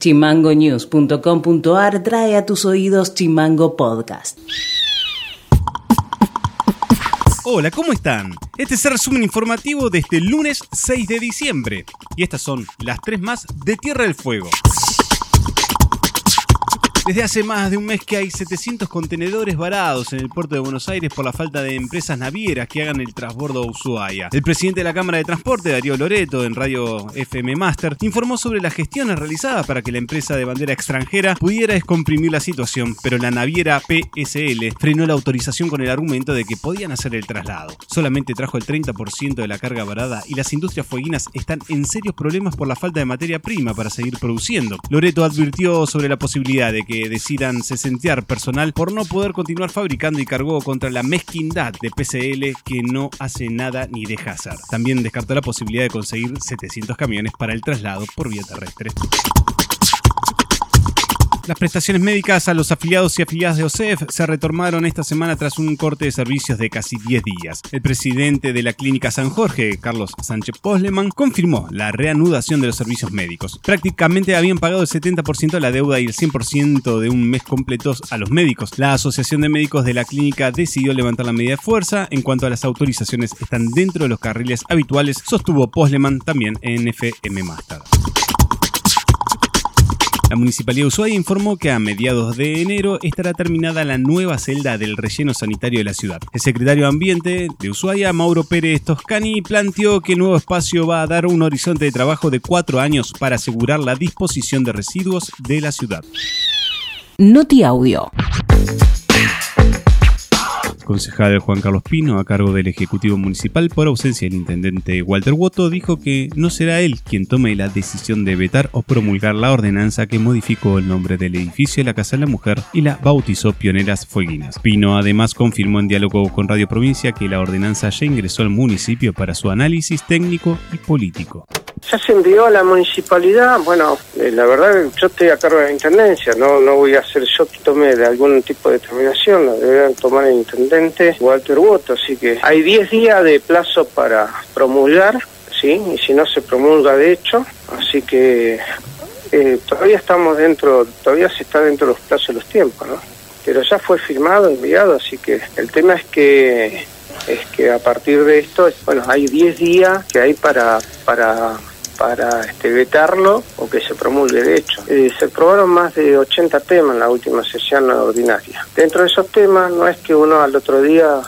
Chimangonews.com.ar trae a tus oídos Chimango Podcast. Hola, ¿cómo están? Este es el resumen informativo de este lunes 6 de diciembre. Y estas son las tres más de Tierra del Fuego. Desde hace más de un mes que hay 700 contenedores varados en el puerto de Buenos Aires por la falta de empresas navieras que hagan el transbordo a Ushuaia. El presidente de la Cámara de Transporte, Darío Loreto, en Radio FM Master, informó sobre las gestiones realizadas para que la empresa de bandera extranjera pudiera descomprimir la situación, pero la naviera PSL frenó la autorización con el argumento de que podían hacer el traslado. Solamente trajo el 30% de la carga varada y las industrias fueguinas están en serios problemas por la falta de materia prima para seguir produciendo. Loreto advirtió sobre la posibilidad de que que decidan sesentear personal por no poder continuar fabricando y cargó contra la mezquindad de PCL que no hace nada ni deja hacer. También descartó la posibilidad de conseguir 700 camiones para el traslado por vía terrestre. Las prestaciones médicas a los afiliados y afiliadas de OSEF se retomaron esta semana tras un corte de servicios de casi 10 días. El presidente de la Clínica San Jorge, Carlos Sánchez Posleman, confirmó la reanudación de los servicios médicos. Prácticamente habían pagado el 70% de la deuda y el 100% de un mes completos a los médicos. La Asociación de Médicos de la clínica decidió levantar la medida de fuerza. En cuanto a las autorizaciones, están dentro de los carriles habituales, sostuvo Posleman también en FM. La Municipalidad de Ushuaia informó que a mediados de enero estará terminada la nueva celda del relleno sanitario de la ciudad. El secretario de Ambiente de Ushuaia, Mauro Pérez Toscani, planteó que el nuevo espacio va a dar un horizonte de trabajo de cuatro años para asegurar la disposición de residuos de la ciudad. Noti Audio concejal Juan Carlos Pino, a cargo del Ejecutivo Municipal por ausencia del intendente Walter Woto, dijo que no será él quien tome la decisión de vetar o promulgar la ordenanza que modificó el nombre del edificio de la Casa de la Mujer y la bautizó Pioneras Fueguinas. Pino además confirmó en diálogo con Radio Provincia que la ordenanza ya ingresó al municipio para su análisis técnico y político. Ya se envió a la municipalidad, bueno, eh, la verdad yo estoy a cargo de la intendencia, no no voy a hacer yo que tome de algún tipo de determinación, lo deberán tomar el intendente Walter Woto, así que hay 10 días de plazo para promulgar, ¿sí? Y si no se promulga de hecho, así que eh, todavía estamos dentro, todavía se está dentro de los plazos de los tiempos, ¿no? Pero ya fue firmado, enviado, así que el tema es que es que a partir de esto, bueno, hay 10 días que hay para para para este, vetarlo o que se promulgue de hecho. Eh, se probaron más de 80 temas en la última sesión ordinaria. Dentro de esos temas no es que uno al otro día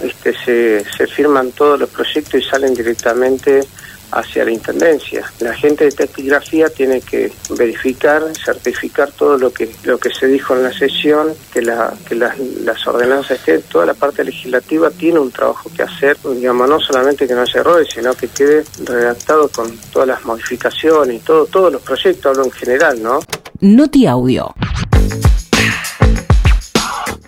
este, se, se firman todos los proyectos y salen directamente hacia la intendencia. La gente de testigrafía tiene que verificar, certificar todo lo que lo que se dijo en la sesión, que la que las, las ordenanzas estén, toda la parte legislativa tiene un trabajo que hacer, digamos, no solamente que no haya errores, sino que quede redactado con todas las modificaciones y todo todos los proyectos, hablo en general, ¿no? Noti Audio.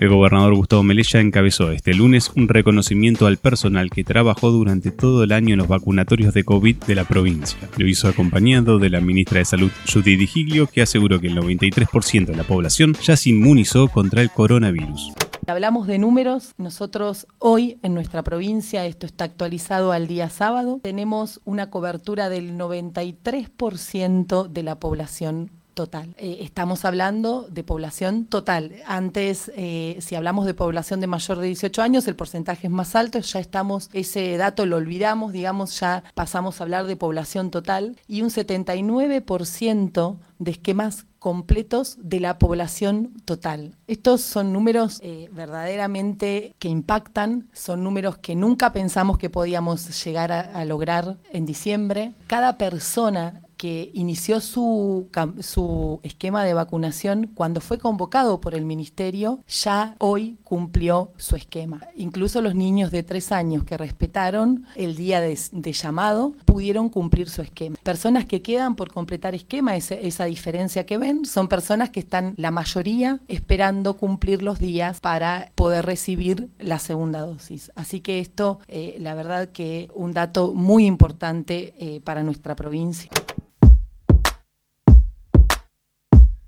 El gobernador Gustavo Melella encabezó este lunes un reconocimiento al personal que trabajó durante todo el año en los vacunatorios de COVID de la provincia. Lo hizo acompañado de la ministra de Salud Judy Digilio, que aseguró que el 93% de la población ya se inmunizó contra el coronavirus. Hablamos de números, nosotros hoy en nuestra provincia, esto está actualizado al día sábado, tenemos una cobertura del 93% de la población total. Eh, estamos hablando de población total. Antes, eh, si hablamos de población de mayor de 18 años, el porcentaje es más alto, ya estamos, ese dato lo olvidamos, digamos, ya pasamos a hablar de población total y un 79% de esquemas completos de la población total. Estos son números eh, verdaderamente que impactan, son números que nunca pensamos que podíamos llegar a, a lograr en diciembre. Cada persona que inició su, su esquema de vacunación cuando fue convocado por el ministerio, ya hoy cumplió su esquema. Incluso los niños de tres años que respetaron el día de, llamado pudieron cumplir su esquema. Personas que quedan por completar esquema, esa, diferencia que ven, son personas que están la mayoría esperando cumplir los días para poder recibir la segunda dosis. Así que esto, eh, la verdad que un dato muy importante eh, para nuestra provincia.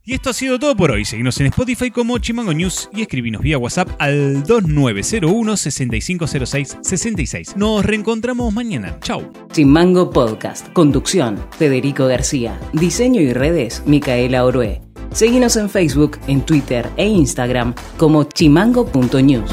Y esto ha sido todo por hoy. Seguimos en Spotify como Chimango News y escribinos vía WhatsApp al 2901 6506 66. Nos reencontramos mañana. Chau. Chimango Podcast. Conducción, Federico García. Diseño y redes, Micaela Orué. Seguinos en Facebook, en Twitter e Instagram como chimango.news.